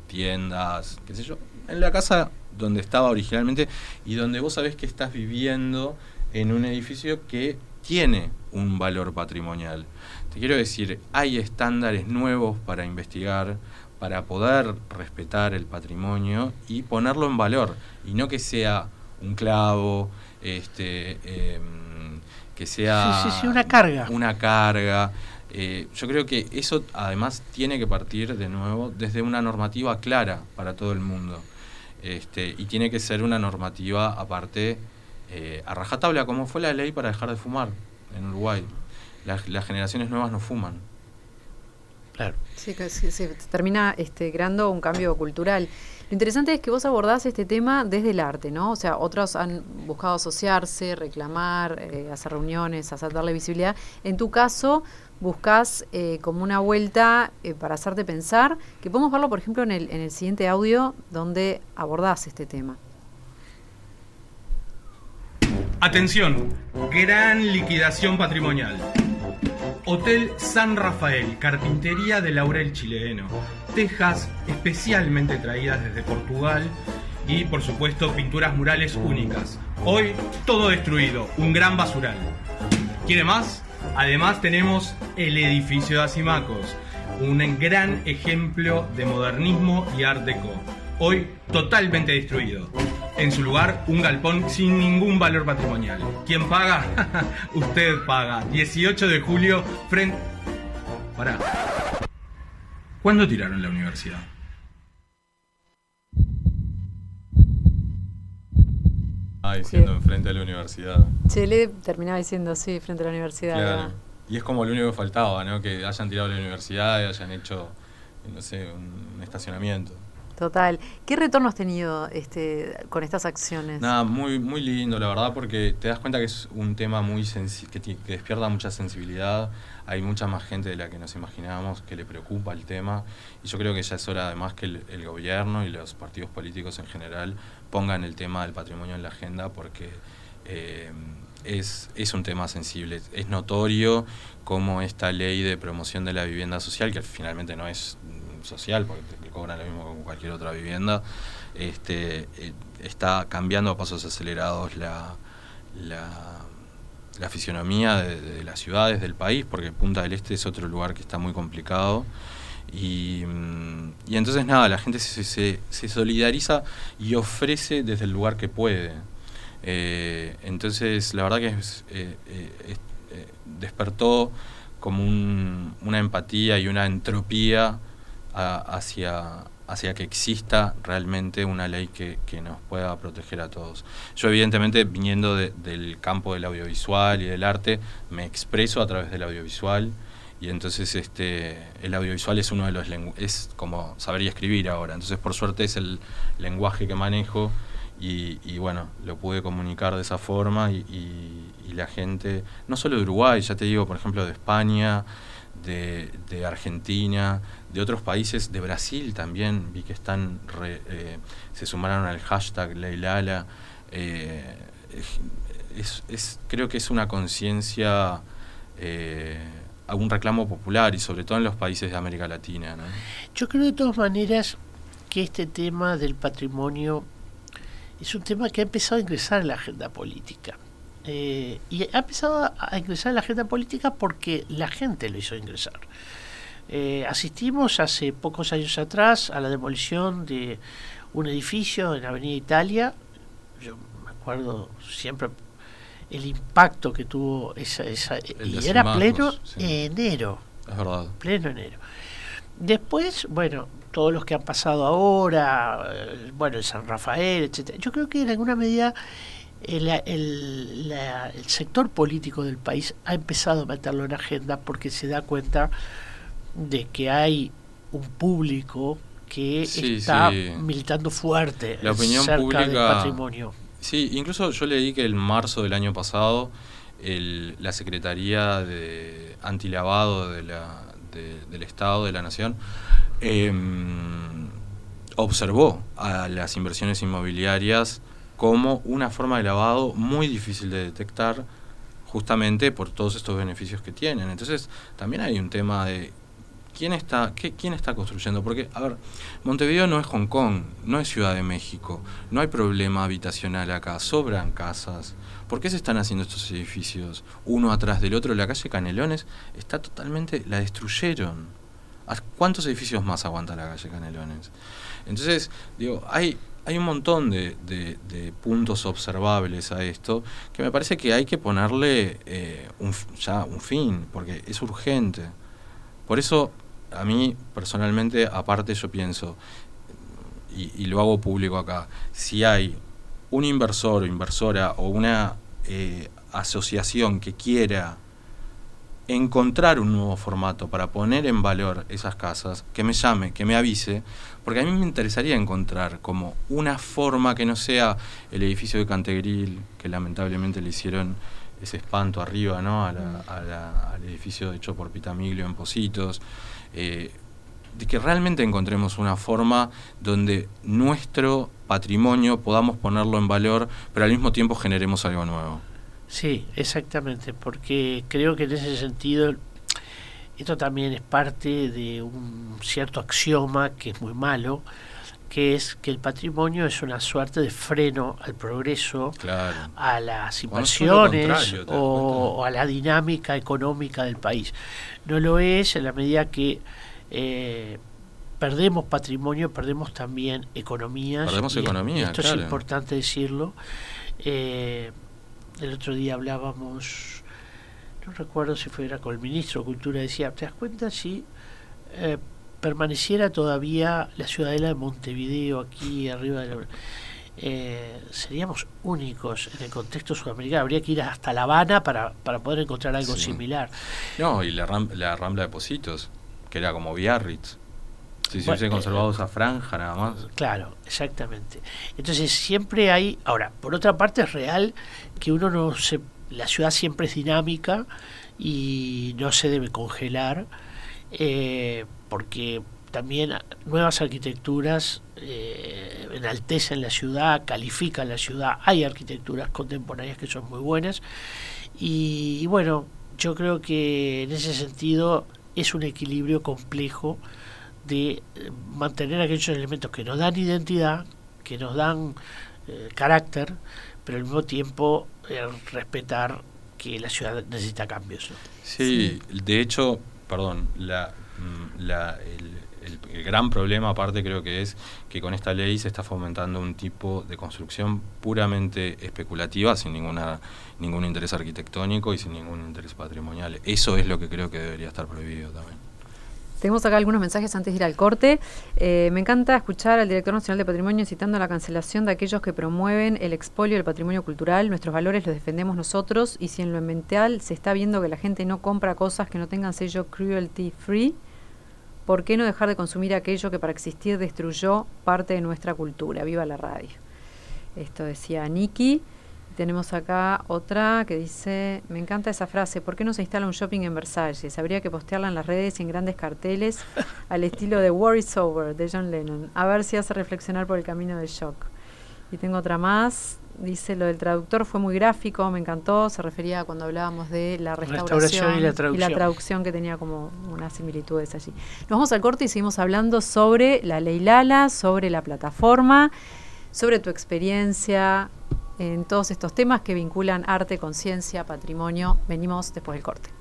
tiendas, qué sé yo, en la casa donde estaba originalmente y donde vos sabés que estás viviendo en un edificio que tiene un valor patrimonial. Te quiero decir, hay estándares nuevos para investigar, para poder respetar el patrimonio y ponerlo en valor y no que sea un clavo, este, em, que sea una carga. Una carga. Eh, yo creo que eso además tiene que partir de nuevo desde una normativa clara para todo el mundo. Este, y tiene que ser una normativa aparte eh, a rajatabla, como fue la ley para dejar de fumar en Uruguay. las generaciones nuevas no fuman. Claro. Sí, que se, termina este, creando un cambio cultural. Lo interesante es que vos abordás este tema desde el arte, ¿no? O sea, otros han buscado asociarse, reclamar, eh, hacer reuniones, hacer darle visibilidad. En tu caso, buscas eh, como una vuelta eh, para hacerte pensar, que podemos verlo, por ejemplo, en el, en el siguiente audio donde abordás este tema. Atención, gran liquidación patrimonial. Hotel San Rafael, carpintería de Laurel Chileno. Tejas especialmente traídas desde Portugal y por supuesto pinturas murales únicas. Hoy todo destruido, un gran basural. ¿Quiere más? Además tenemos el edificio de Asimacos, un gran ejemplo de modernismo y art deco. Hoy totalmente destruido. En su lugar, un galpón sin ningún valor patrimonial. ¿Quién paga? Usted paga. 18 de julio, frente... Pará. ¿Cuándo tiraron la universidad? Ah, diciendo enfrente a la universidad. Chile terminaba diciendo sí, frente a la universidad. Claro. Y es como lo único que faltaba, ¿no? Que hayan tirado la universidad y hayan hecho, no sé, un estacionamiento. Total. ¿Qué retorno has tenido este, con estas acciones? Nada, muy, muy lindo, la verdad, porque te das cuenta que es un tema muy que, que, despierta mucha sensibilidad. Hay mucha más gente de la que nos imaginábamos que le preocupa el tema. Y yo creo que ya es hora, además, que el, gobierno y los partidos políticos en general pongan el tema del patrimonio en la agenda, porque eh, es, es un tema sensible. Es notorio cómo esta ley de promoción de la vivienda social, que finalmente no es social, porque cobran lo mismo como cualquier otra vivienda, este, eh, está cambiando a pasos acelerados la, la, fisionomía de, las ciudades del país, porque Punta del Este es otro lugar que está muy complicado. Y, mm, y entonces nada, la gente se, se, solidariza y ofrece desde el lugar que puede. Eh, entonces la verdad que eh, despertó como una empatía y una entropía hacia, hacia que exista realmente una ley que, nos pueda proteger a todos. Yo evidentemente, viniendo del campo del audiovisual y del arte, me expreso a través del audiovisual y entonces este el audiovisual es uno de los es como saber y escribir ahora entonces por suerte es el lenguaje que manejo y, bueno lo pude comunicar de esa forma y, y, la gente no solo de Uruguay ya te digo por ejemplo de España de, de Argentina de otros países, de Brasil también, vi que están eh, se sumaron al hashtag Leilala. Eh, es, creo que es una conciencia, eh, un reclamo popular y sobre todo en los países de América Latina. Yo creo de todas maneras que este tema del patrimonio es un tema que ha empezado a ingresar en la agenda política. Y ha empezado a ingresar en la agenda política porque la gente lo hizo ingresar. Eh, asistimos hace pocos años atrás a la demolición de un edificio en Avenida Italia. Yo me acuerdo siempre el impacto que tuvo esa... esa y era pleno enero. Es verdad. Pleno enero. Después, bueno, todos los que han pasado ahora, eh, bueno, el San Rafael, etcétera. Yo creo que en alguna medida el, el, el, sector político del país ha empezado a meterlo en agenda porque se da cuenta de que hay un público que está militando fuerte la opinión cerca pública, del patrimonio. Sí, incluso yo leí que el marzo del año pasado el, la Secretaría de Antilavado de la, del Estado, de la Nación, em, observó a las inversiones inmobiliarias como una forma de lavado muy difícil de detectar justamente por todos estos beneficios que tienen. Entonces, también hay un tema de ¿Quién está, qué, ¿Quién está construyendo? Porque, a ver, Montevideo no es Hong Kong, no es Ciudad de México, no hay problema habitacional acá, sobran casas. ¿Por qué se están haciendo estos edificios uno atrás del otro? La calle Canelones está totalmente, la destruyeron. ¿Cuántos edificios más aguanta la calle Canelones? Entonces, digo, hay, hay un montón de, de, puntos observables a esto que me parece que hay que ponerle eh, un, ya un fin, porque es urgente. Por eso a mí personalmente, aparte yo pienso, y, lo hago público acá, si hay un inversor o inversora o una eh, asociación que quiera encontrar un nuevo formato para poner en valor esas casas, que me llame, que me avise, porque a mí me interesaría encontrar como una forma que no sea el edificio de Cantegril, que lamentablemente le hicieron ese espanto arriba, ¿no? al edificio hecho por Pitamiglio en Positos. Eh, de que realmente encontremos una forma donde nuestro patrimonio podamos ponerlo en valor, pero al mismo tiempo generemos algo nuevo. Sí, exactamente, porque creo que en ese sentido esto también es parte de un cierto axioma que es muy malo, que es que el patrimonio es una suerte de freno al progreso, a las inversiones o, a la dinámica económica del país. No lo es en la medida que eh, perdemos patrimonio, perdemos también economías. Perdemos economía, Esto es importante decirlo. Eh, el otro día hablábamos, no recuerdo si fuera con el ministro de Cultura, decía, ¿te das cuenta si eh, permaneciera todavía la ciudadela de Montevideo aquí arriba de la... Eh, seríamos únicos en el contexto sudamericano. Habría que ir hasta La Habana para, para poder encontrar algo similar. No, y la, la Rambla de Positos, que era como Biarritz. Si se hubiese conservado esa franja nada más. Claro, exactamente. Entonces siempre hay, ahora, por otra parte es real que uno no se, la ciudad siempre es dinámica y no se debe congelar, eh, porque también nuevas arquitecturas eh, enaltecen la ciudad, califican la ciudad, hay arquitecturas contemporáneas que son muy buenas y bueno, yo creo que en ese sentido es un equilibrio complejo de eh, mantener aquellos elementos que nos dan identidad, que nos dan carácter, pero al mismo tiempo eh, respetar que la ciudad necesita cambios. Sí, de hecho, perdón, la, mm, la, el, gran problema aparte creo que es que con esta ley se está fomentando un tipo de construcción puramente especulativa, sin ninguna ningún interés arquitectónico y sin ningún interés patrimonial. Eso es lo que creo que debería estar prohibido también. Tenemos acá algunos mensajes antes de ir al corte. Eh, me encanta escuchar al director nacional de patrimonio citando la cancelación de aquellos que promueven el expolio del patrimonio cultural. Nuestros valores los defendemos nosotros y si en lo ambiental se está viendo que la gente no compra cosas que no tengan sello cruelty free, ¿por qué no dejar de consumir aquello que para existir destruyó parte de nuestra cultura? Viva la radio. Esto decía Nikki. Tenemos acá otra que dice, me encanta esa frase, ¿por qué no se instala un shopping en Versalles? Habría que postearla en las redes y en grandes carteles al estilo de War is Over de John Lennon. A ver si hace reflexionar por el camino del shock. Y tengo otra más, dice lo del traductor fue muy gráfico, me encantó, se refería a cuando hablábamos de la restauración, y, la traducción. y la traducción que tenía como unas similitudes allí. Nos vamos al corte y seguimos hablando sobre la ley Lala, sobre la plataforma, sobre tu experiencia en todos estos temas que vinculan arte, conciencia, patrimonio. Venimos después del corte.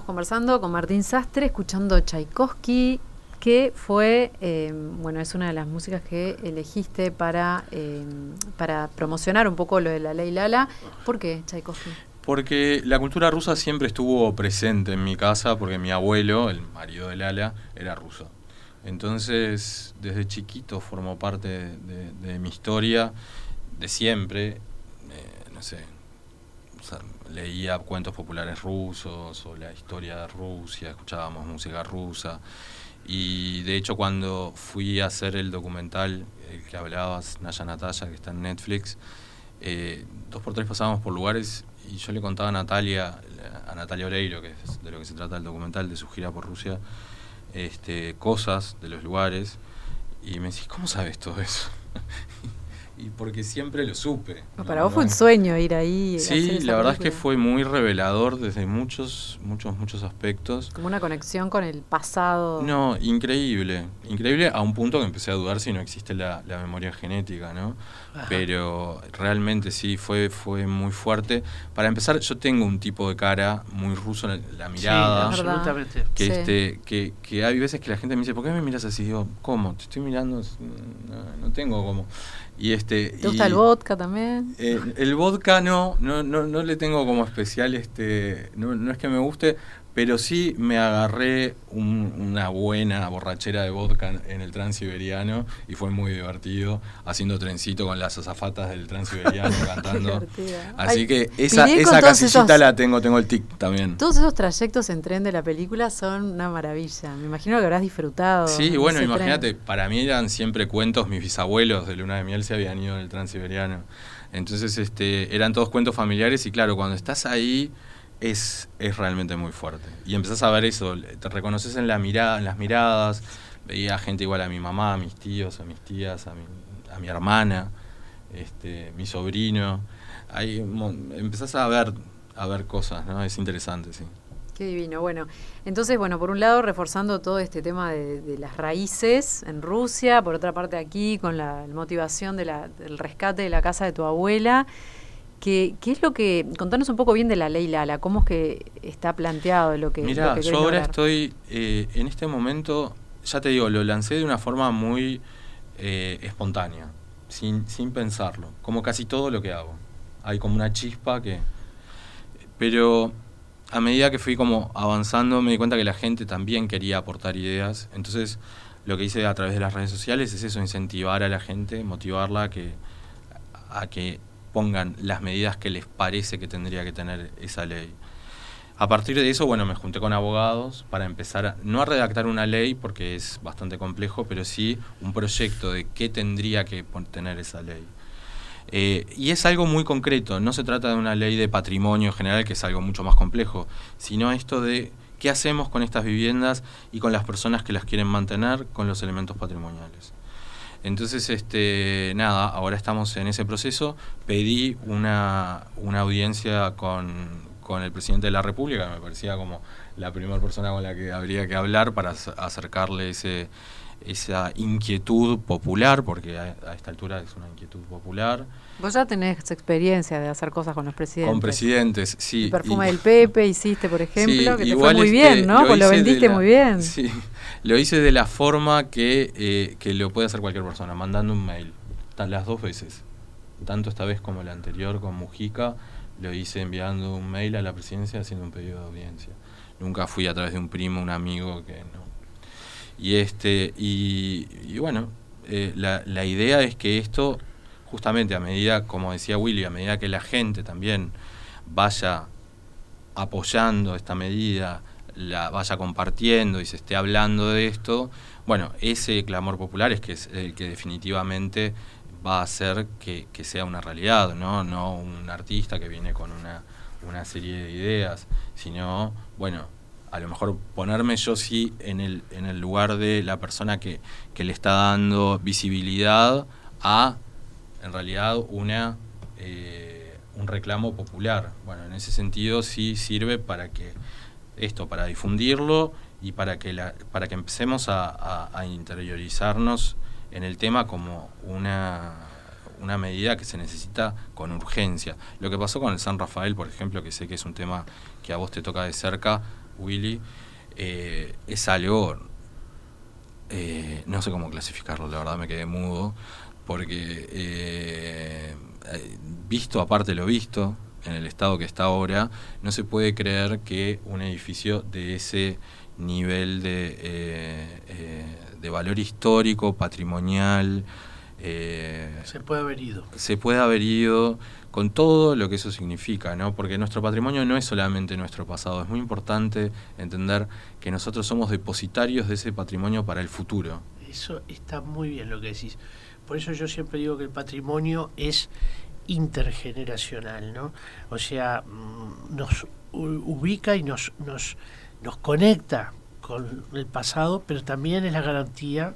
Conversando con Martín Sastre, escuchando Tchaikovsky, que fue, eh, bueno, es una de las músicas que elegiste para, eh, para promocionar un poco lo de la ley Lala. ¿Por qué Tchaikovsky? Porque la cultura rusa siempre estuvo presente en mi casa, porque mi abuelo, el marido de Lala, era ruso. Entonces, desde chiquito formó parte de, mi historia, de siempre, eh, no sé, leía cuentos populares rusos o la historia de Rusia, escuchábamos música rusa Y de hecho cuando fui a hacer el documental, el que hablabas, Naya Natalia, que está en Netflix, eh, dos por tres pasábamos por lugares y yo le contaba a Natalia, a Natalia Oreiro, que es de lo que se trata el documental, de su gira por Rusia, este, cosas de los lugares, y me decís, ¿cómo sabes todo eso? y porque siempre lo supe. Para vos fue un sueño ir ahí. Sí, la verdad es que fue muy revelador desde muchos, muchos, muchos aspectos. Como una conexión con el pasado. No, increíble. Increíble a un punto que empecé a dudar si no existe la, memoria genética, ¿no? Pero realmente sí, fue, fue muy fuerte. Para empezar, yo tengo un tipo de cara muy ruso en la mirada. absolutamente. Que, este, que, que hay veces que la gente me dice, ¿por qué me miras así? Digo, ¿cómo? Te estoy mirando, no tengo como... Y este, ¿Te gusta el vodka también? Eh, el vodka no, no, no, no le tengo como especial, este, no, no es que me guste, pero sí me agarré una buena borrachera de vodka en el transiberiano y fue muy divertido, haciendo trencito con las azafatas del transiberiano cantando. Así que esa, esa casillita la tengo, tengo el tic también. Todos esos trayectos en tren de la película son una maravilla. Me imagino que habrás disfrutado. Sí, bueno, imagínate, para mí eran siempre cuentos, mis bisabuelos de luna de miel se habían ido en el transiberiano. Entonces, este, eran todos cuentos familiares y claro, cuando estás ahí es, es realmente muy fuerte. Y empezás a ver eso, te reconoces en la mirada, en las miradas, veía gente igual a mi mamá, a mis tíos, a mis tías, a mi, a mi hermana, este, mi sobrino. Ahí empezás a ver, a ver cosas, ¿no? Es interesante, sí. Qué divino. Bueno, entonces, bueno, por un lado reforzando todo este tema de, las raíces en Rusia, por otra parte aquí con la motivación de del rescate de la casa de tu abuela. ¿Qué, ¿Qué, es lo que.? Contanos un poco bien de la ley Lala, ¿cómo es que está planteado lo que. Mira, yo ahora estoy. Eh, en este momento, ya te digo, lo lancé de una forma muy eh, espontánea, sin, sin pensarlo, como casi todo lo que hago. Hay como una chispa que. Pero a medida que fui como avanzando, me di cuenta que la gente también quería aportar ideas. Entonces, lo que hice a través de las redes sociales es eso, incentivar a la gente, motivarla que, a que pongan las medidas que les parece que tendría que tener esa ley. A partir de eso, bueno, me junté con abogados para empezar, no a redactar una ley, porque es bastante complejo, pero sí un proyecto de qué tendría que tener esa ley. Eh, y es algo muy concreto, no se trata de una ley de patrimonio general, que es algo mucho más complejo, sino esto de qué hacemos con estas viviendas y con las personas que las quieren mantener con los elementos patrimoniales. Entonces, este, nada, ahora estamos en ese proceso. Pedí una, una audiencia con, con el presidente de la República, me parecía como la primera persona con la que habría que hablar para acercarle ese, esa inquietud popular, porque a, esta altura es una inquietud popular. Vos ya tenés experiencia de hacer cosas con los presidentes. Con presidentes, sí. El perfume del Pepe hiciste, por ejemplo, que te fue muy bien, ¿no? Lo, lo vendiste muy bien. Sí, lo hice de la forma que, eh, que lo puede hacer cualquier persona, mandando un mail, las dos veces. Tanto esta vez como la anterior con Mujica, lo hice enviando un mail a la presidencia haciendo un pedido de audiencia. Nunca fui a través de un primo, un amigo que no. Y este, y, bueno, eh, la, la idea es que esto, justamente a medida, como decía Willy, a medida que la gente también vaya apoyando esta medida, la vaya compartiendo y se esté hablando de esto, bueno, ese clamor popular es que es el que definitivamente va a hacer que, sea una realidad, ¿no? No un artista que viene con una, una serie de ideas, sino, bueno, a lo mejor ponerme yo sí en el, en el lugar de la persona que, que le está dando visibilidad a, en realidad, una... Eh, un reclamo popular. Bueno, en ese sentido sí sirve para que esto, para difundirlo y para que, la, para que empecemos a, interiorizarnos en el tema como una, una medida que se necesita con urgencia. Lo que pasó con el San Rafael, por ejemplo, que sé que es un tema que a vos te toca de cerca, Willy, eh, es algo, eh, no sé cómo clasificarlo, la verdad me quedé mudo, porque eh, visto aparte lo visto, en el estado que está ahora, no se puede creer que un edificio de ese nivel de, eh, eh, de valor histórico, patrimonial, eh, se puede haber ido. Se puede haber ido con todo lo que eso significa, ¿no? Porque nuestro patrimonio no es solamente nuestro pasado, es muy importante entender que nosotros somos depositarios de ese patrimonio para el futuro. Eso está muy bien lo que decís. Por eso yo siempre digo que el patrimonio es intergeneracional, ¿no? O sea, mm, nos ubica y nos, nos, nos conecta con el pasado, pero también es la garantía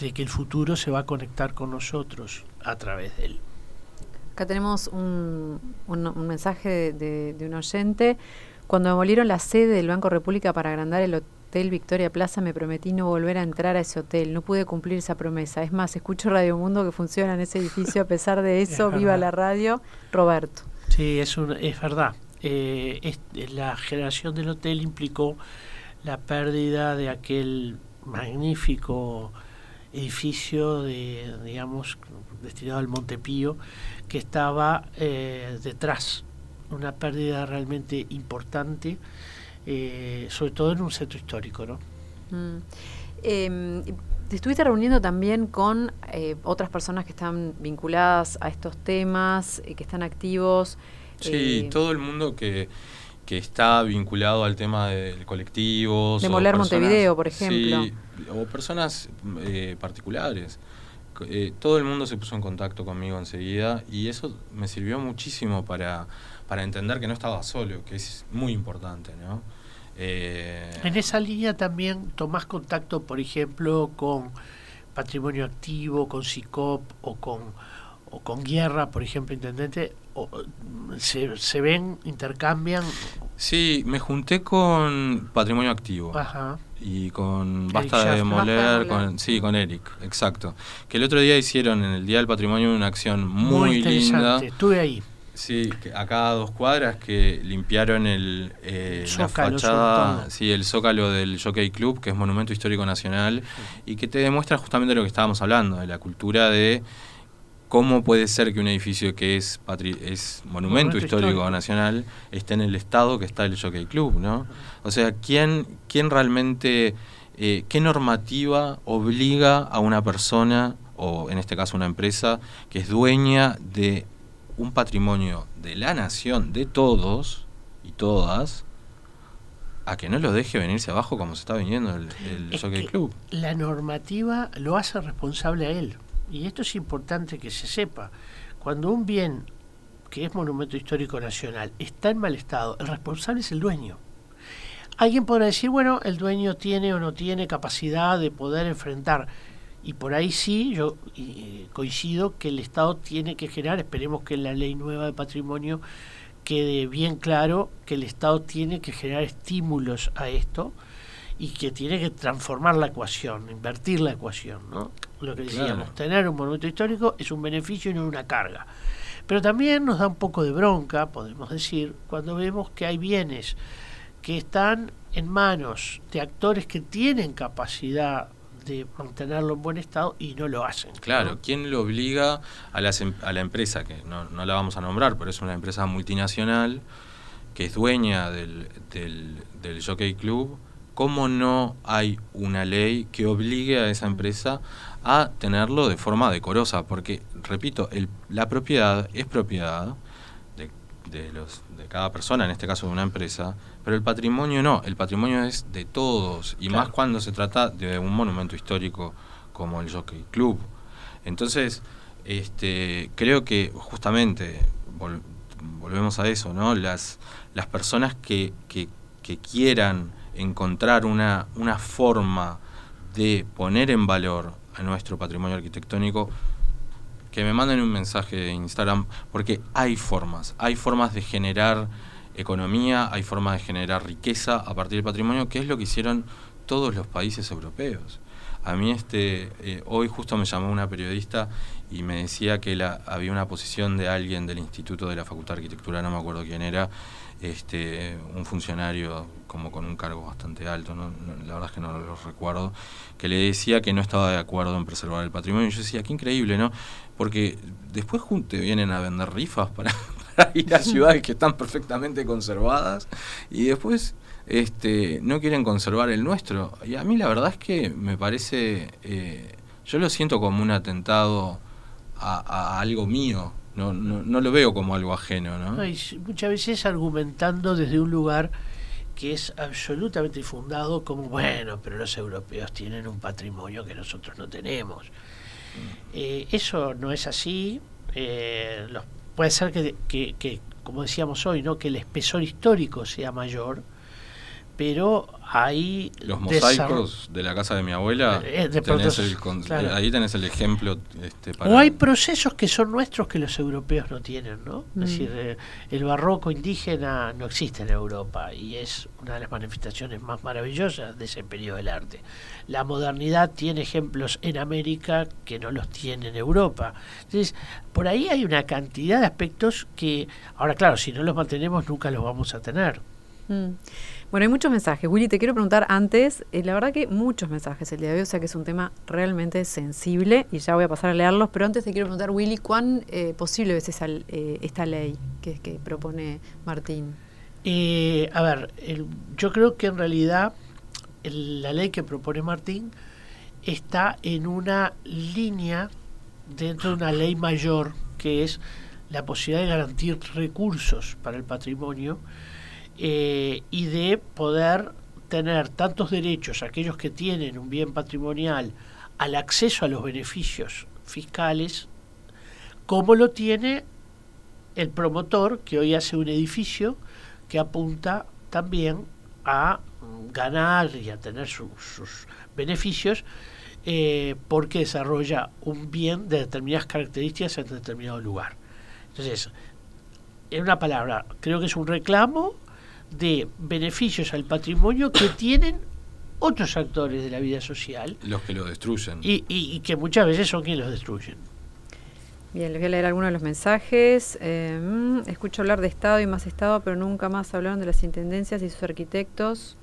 de que el futuro se va a conectar con nosotros a través de él. Acá tenemos un, un, mensaje de, de, un oyente. Cuando demolieron la sede del Banco República para agrandar el Hotel Victoria Plaza, me prometí no volver a entrar a ese hotel. No pude cumplir esa promesa. Es más, escucho Radio Mundo que funciona en ese edificio. A pesar de eso, viva la radio. Roberto. Sí, es, un, es verdad. Eh, la generación del hotel implicó la pérdida de aquel magnífico edificio de, digamos, destinado al Montepío, que estaba eh, detrás. Una pérdida realmente importante, eh, sobre todo en un centro histórico, ¿no? Mm. Em, te estuviste reuniendo también con eh, otras personas que están vinculadas a estos temas, que están activos. Sí, todo el mundo que que está vinculado al tema del colectivo. Demoler Montevideo, por ejemplo. Sí, o personas eh, particulares. Eh, todo el mundo se puso en contacto conmigo enseguida y eso me sirvió muchísimo para, para entender que no estaba solo, que es muy importante, ¿no? Eh, en esa línea también tomás contacto, por ejemplo, con Patrimonio Activo, con SICOP o con, o con Guerra, por ejemplo, Intendente, se, se ven, intercambian. Sí, me junté con Patrimonio Activo. Y con Basta de Demoler, con, sí, con Eric, exacto. Que el otro día hicieron en el Día del Patrimonio una acción muy, linda. Estuve ahí. Sí, a cada dos cuadras que limpiaron el, eh, la fachada, sí, el zócalo del Jockey Club, que es Monumento Histórico Nacional, y que te demuestra justamente lo que estábamos hablando, de la cultura de ¿Cómo puede ser que un edificio que es, es monumento, histórico, nacional esté en el estado que está el Jockey Club? ¿no? O sea, ¿quién, quién realmente, eh, qué normativa obliga a una persona, o en este caso una empresa, que es dueña de un patrimonio de la nación, de todos y todas, a que no lo deje venirse abajo como se está viniendo el, el Jockey Club? La normativa lo hace responsable a él y esto es importante que se sepa, cuando un bien que es monumento histórico nacional está en mal estado, el responsable es el dueño. Alguien podrá decir, bueno, el dueño tiene o no tiene capacidad de poder enfrentar. Y por ahí sí, yo coincido que el Estado tiene que generar, esperemos que la ley nueva de patrimonio quede bien claro que el Estado tiene que generar estímulos a esto y que tiene que transformar la ecuación, invertir la ecuación, ¿no? Lo que decíamos, tener un monumento histórico es un beneficio y no una carga. Pero también nos da un poco de bronca, podemos decir, cuando vemos que hay bienes que están en manos de actores que tienen capacidad de mantenerlo en buen estado y no lo hacen. Claro, ¿quién lo obliga a, em, a la empresa, que no, no, la vamos a nombrar, pero es una empresa multinacional que es dueña del, del, del Jockey Club, ¿cómo no hay una ley que obligue a esa empresa a tenerlo de forma decorosa? Porque, repito, el, la propiedad es propiedad de, de, los, de cada persona, en este caso de una empresa, pero el patrimonio no, el patrimonio es de todos, y más cuando se trata de un monumento histórico como el Jockey Club. Entonces, este, creo que justamente, volvemos a eso, ¿no? Las, las personas que, que, que quieran encontrar una, una forma de poner en valor a nuestro patrimonio arquitectónico, que me manden un mensaje de Instagram, porque hay formas, hay formas de generar economía, hay formas de generar riqueza a partir del patrimonio, que es lo que hicieron todos los países europeos. A mí este eh, hoy justo me llamó una periodista y me decía que la, había una posición de alguien del Instituto de la Facultad de Arquitectura, no me acuerdo quién era, este, un funcionario como con un cargo bastante alto, la verdad es que no lo recuerdo, que le decía que no estaba de acuerdo en preservar el patrimonio. Yo decía, qué increíble, ¿no? Porque después te vienen a vender rifas para, ir a ciudades que están perfectamente conservadas y después este, no quieren conservar el nuestro. Y a mí la verdad es que me parece, eh, yo lo siento como un atentado a, algo mío. No, no, no, lo veo como algo ajeno. ¿no? muchas veces argumentando desde un lugar que es absolutamente infundado como, bueno, pero los europeos tienen un patrimonio que nosotros no tenemos. Mm. Eh, eso no es así. Eh, los, puede ser que, que, que, como decíamos hoy, no que el espesor histórico sea mayor, pero ahí los mosaicos de la casa de mi abuela eh, ahí tenés el ejemplo este, o hay procesos que son nuestros que los europeos no tienen no es mm. decir eh, el barroco indígena no existe en Europa y es una de las manifestaciones más maravillosas de ese periodo del arte. La modernidad tiene ejemplos en América que no los tiene en Europa. Entonces por ahí hay una cantidad de aspectos que ahora claro si no los mantenemos nunca los vamos a tener. Mm. Bueno, hay muchos mensajes. Willy, te quiero preguntar antes, eh, la verdad que muchos mensajes el día de hoy, o sea que es un tema realmente sensible y ya voy a pasar a leerlos, pero antes te quiero preguntar, Willy, ¿cuán eh, posible es esa, eh, esta ley que, que propone Martín? a ver, yo creo que en realidad la ley que propone Martín está en una línea dentro de una ley mayor que es la posibilidad de garantir recursos para el patrimonio eh, y de poder tener tantos derechos aquellos que tienen un bien patrimonial al acceso a los beneficios fiscales como lo tiene el promotor que hoy hace un edificio que apunta también a ganar y a tener sus beneficios eh, porque desarrolla un bien de determinadas características en determinado lugar. Entonces, en una palabra, creo que es un reclamo de beneficios al patrimonio que tienen otros actores de la vida social. Los que lo destruyen. Y, que muchas veces son quienes los destruyen. Bien, les voy a leer algunos de los mensajes. Eh, mm, escucho hablar de Estado y más Estado, pero nunca más hablaron de las intendencias y sus arquitectos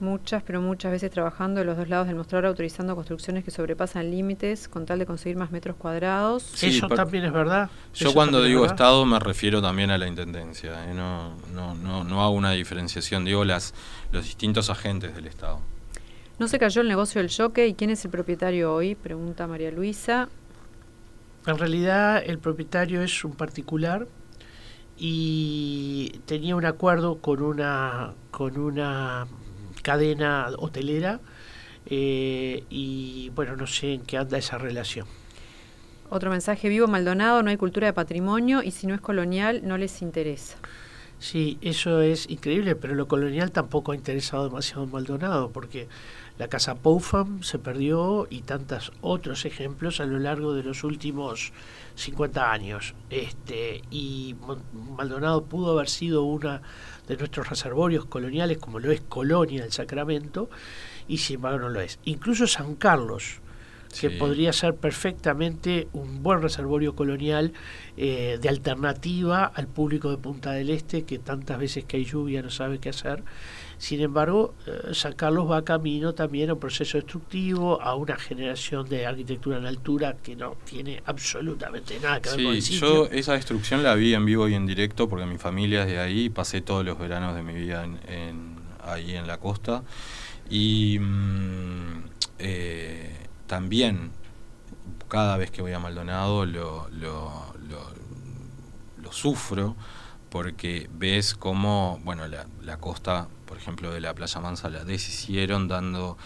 muchas, pero muchas veces trabajando de los dos lados del mostrador, autorizando construcciones que sobrepasan límites con tal de conseguir más metros cuadrados. Eso también es verdad. Yo cuando digo Estado me refiero también a la Intendencia, ¿eh? no, no, no, no hago una diferenciación, digo las, los distintos agentes del Estado. ¿No se cayó el negocio del choque y quién es el propietario hoy? Pregunta María Luisa. En realidad el propietario es un particular y tenía un acuerdo con una con una cadena hotelera eh, y bueno, no sé en qué anda esa relación. Otro mensaje vivo, Maldonado, no hay cultura de patrimonio y si no es colonial no les interesa. Sí, eso es increíble, pero lo colonial tampoco ha interesado demasiado en Maldonado, porque la casa Poufam se perdió y tantos otros ejemplos a lo largo de los últimos 50 años. Este, y Maldonado pudo haber sido una de nuestros reservorios coloniales, como lo es Colonia del Sacramento, y sin embargo no lo es. Incluso San Carlos, que podría ser perfectamente un buen reservorio colonial eh, de alternativa al público de Punta del Este, que tantas veces que hay lluvia no sabe qué hacer. Sin embargo, eh, San Carlos va camino también a un proceso destructivo, a una generación de arquitectura en altura que no tiene absolutamente nada que ver con el sitio. Yo esa destrucción la vi en vivo y en directo porque mi familia es de ahí, pasé todos los veranos de mi vida en, ahí en la costa. Y mm, eh, también cada vez que voy a Maldonado lo, lo, lo, sufro porque ves cómo, bueno, la, la, costa, por ejemplo, de la Playa Mansa la deshicieron dando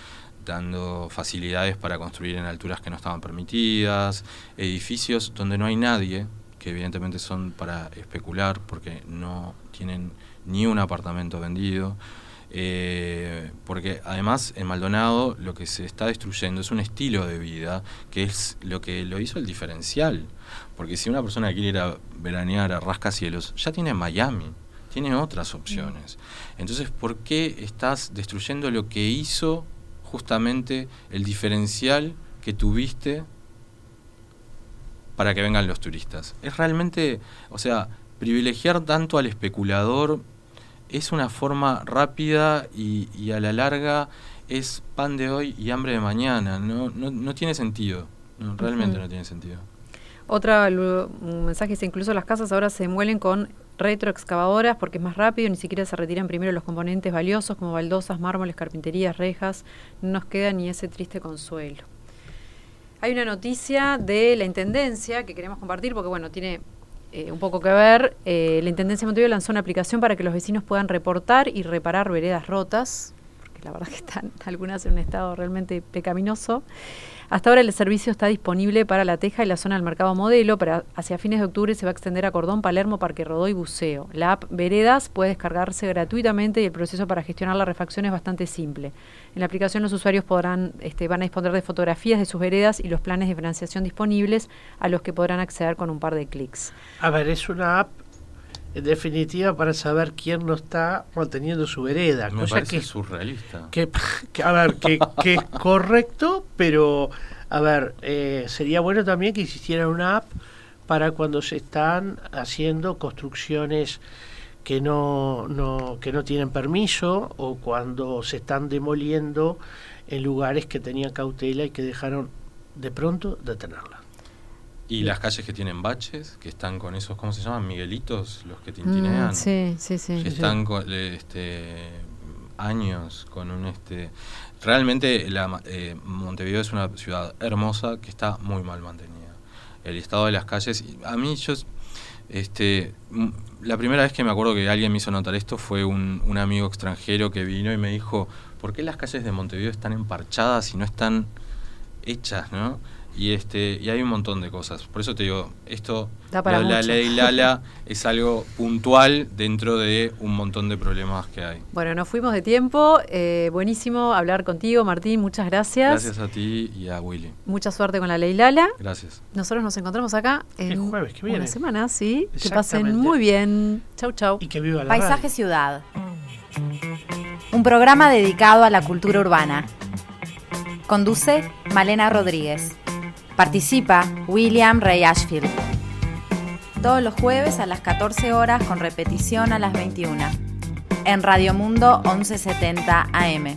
dando facilidades para construir en alturas que no estaban permitidas, edificios donde no hay nadie, que evidentemente son para especular porque no tienen ni un apartamento vendido. Eh, porque además en Maldonado lo que se está destruyendo es un estilo de vida que es lo que lo hizo el diferencial. Porque si una persona quiere ir a veranear a rascacielos, ya tiene Miami, tiene otras opciones. Entonces, ¿por qué estás destruyendo lo que hizo justamente el diferencial que tuviste para que vengan los turistas? Es realmente, o sea, privilegiar tanto al especulador es una forma rápida y, a la larga es pan de hoy y hambre de mañana. No, no, tiene sentido. realmente no tiene sentido. Otra un mensaje es incluso las casas ahora se muelen con retroexcavadoras porque es más rápido, ni siquiera se retiran primero los componentes valiosos como baldosas, mármoles, carpinterías, rejas, no nos queda ni ese triste consuelo. Hay una noticia de la Intendencia que queremos compartir porque, bueno, tiene eh, un poco que ver. Eh, la Intendencia de Montevideo lanzó una aplicación para que los vecinos puedan reportar y reparar veredas rotas, porque la verdad que están algunas en un estado realmente pecaminoso. Hasta ahora el servicio está disponible para La Teja y la zona del Mercado Modelo, pero hacia fines de octubre se va a extender a Cordón, Palermo, Parque Rodó y Buceo. La app Veredas puede descargarse gratuitamente y el proceso para gestionar la refacción es bastante simple. En la aplicación los usuarios podrán, este, van a disponer de fotografías de sus veredas y los planes de financiación disponibles a los que podrán acceder con un par de clics. A ver, es una app en definitiva para saber quién no está manteniendo su vereda. Me cosa parece que, surrealista. que, que, a ver, que, que es correcto, pero a ver, eh, sería bueno también que existiera una app para cuando se están haciendo construcciones que no, no, que no tienen permiso o cuando se están demoliendo en lugares que tenían cautela y que dejaron de pronto de tenerla. Y las calles que tienen baches, que están con esos, ¿cómo se llaman? Miguelitos, los que tintinean. Mm, sí, sí, sí. que están con, eh, este, años con un este realmente la, eh, Montevideo es una ciudad hermosa que está muy mal mantenida el estado de las calles a mí yo este la primera vez que me acuerdo que alguien me hizo notar esto fue un, un amigo extranjero que vino y me dijo ¿por qué las calles de Montevideo están emparchadas y no están hechas no? Y este y hay un montón de cosas por eso te digo esto Da para la, ley Lala es algo puntual dentro de un montón de problemas que hay Bueno, nos fuimos de tiempo. eh, buenísimo hablar contigo, Martín. Muchas gracias. Gracias a ti y a Willy. Mucha suerte con la ley Lala. Gracias. Nosotros nos encontramos acá en El jueves que viene. una semana, sí. Que pasen muy bien. Chau, chau. Y que viva la Paisaje radio. Ciudad. Un programa dedicado a la cultura urbana. Conduce Malena Rodríguez. Participa William Ray Ashfield. Todos los jueves a las 14 horas con repetición a las 21. En Radio Mundo 1170 AM.